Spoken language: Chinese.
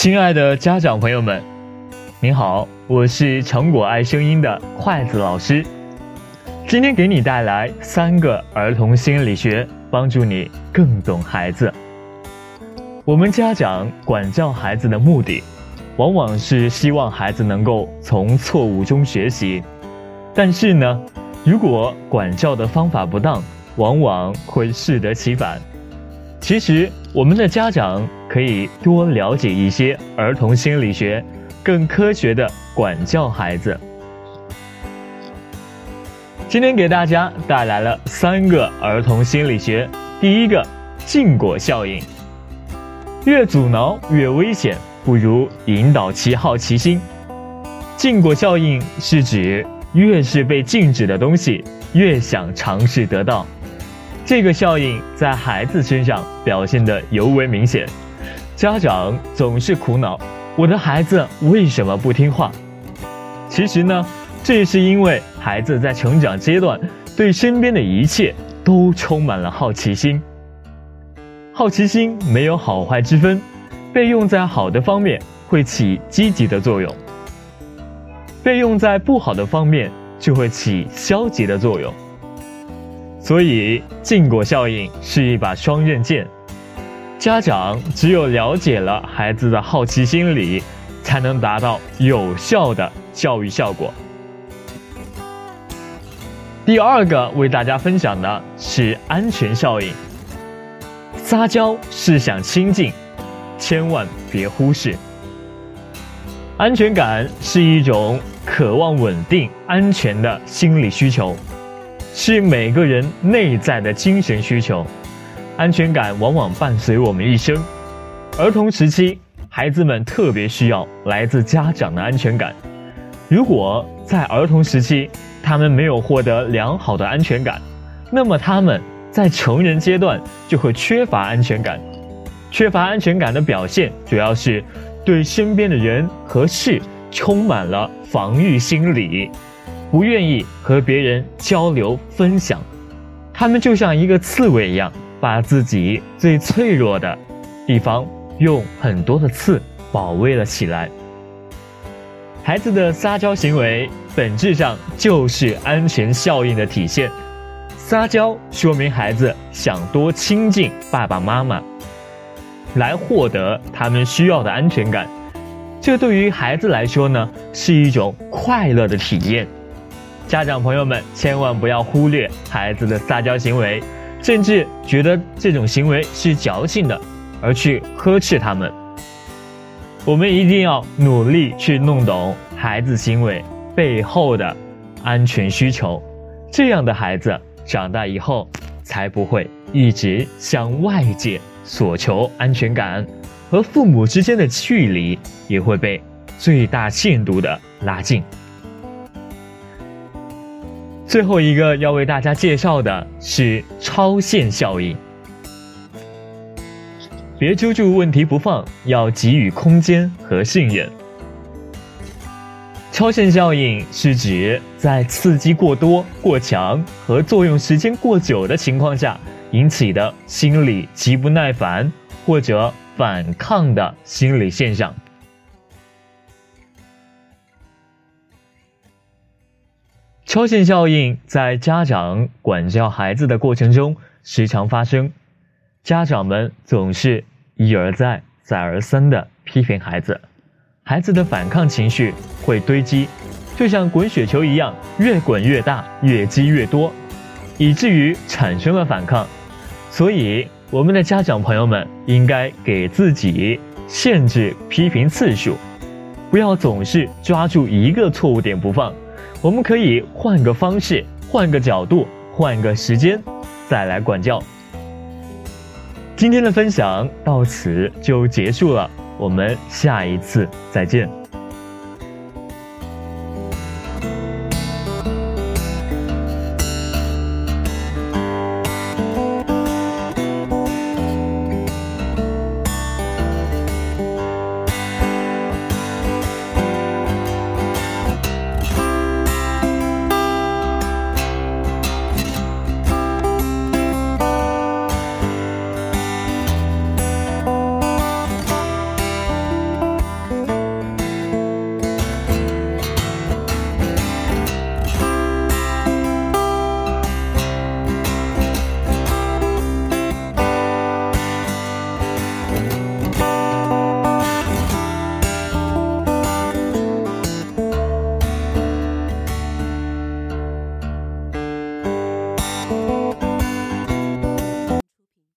亲爱的家长朋友们，您好，我是成果爱声音的筷子老师。今天给你带来三个儿童心理学，帮助你更懂孩子。我们家长管教孩子的目的，往往是希望孩子能够从错误中学习。但是呢，如果管教的方法不当，往往会适得其反。其实，我们的家长可以多了解一些儿童心理学，更科学的管教孩子。今天给大家带来了三个儿童心理学。第一个，禁果效应。越阻挠越危险，不如引导其好奇心。禁果效应是指越是被禁止的东西，越想尝试得到。这个效应在孩子身上表现得尤为明显，家长总是苦恼：我的孩子为什么不听话？其实呢，这是因为孩子在成长阶段对身边的一切都充满了好奇心。好奇心没有好坏之分，被用在好的方面会起积极的作用，被用在不好的方面就会起消极的作用。所以，禁果效应是一把双刃剑。家长只有了解了孩子的好奇心理，才能达到有效的教育效果。第二个为大家分享的是安全效应。撒娇是想亲近，千万别忽视。安全感是一种渴望稳定、安全的心理需求。是每个人内在的精神需求，安全感往往伴随我们一生。儿童时期，孩子们特别需要来自家长的安全感。如果在儿童时期他们没有获得良好的安全感，那么他们在成人阶段就会缺乏安全感。缺乏安全感的表现，主要是对身边的人和事充满了防御心理。不愿意和别人交流分享，他们就像一个刺猬一样，把自己最脆弱的地方用很多的刺保卫了起来。孩子的撒娇行为本质上就是安全效应的体现。撒娇说明孩子想多亲近爸爸妈妈，来获得他们需要的安全感。这对于孩子来说呢，是一种快乐的体验。家长朋友们，千万不要忽略孩子的撒娇行为，甚至觉得这种行为是矫情的，而去呵斥他们。我们一定要努力去弄懂孩子行为背后的安全需求，这样的孩子长大以后才不会一直向外界索求安全感，和父母之间的距离也会被最大限度的拉近。最后一个要为大家介绍的是超限效应。别揪住问题不放，要给予空间和信任。超限效应是指在刺激过多、过强和作用时间过久的情况下引起的心理极不耐烦或者反抗的心理现象。超限效应在家长管教孩子的过程中时常发生，家长们总是一而再、再而三的批评孩子，孩子的反抗情绪会堆积，就像滚雪球一样，越滚越大，越积越多，以至于产生了反抗。所以，我们的家长朋友们应该给自己限制批评次数，不要总是抓住一个错误点不放。我们可以换个方式，换个角度，换个时间，再来管教。今天的分享到此就结束了，我们下一次再见。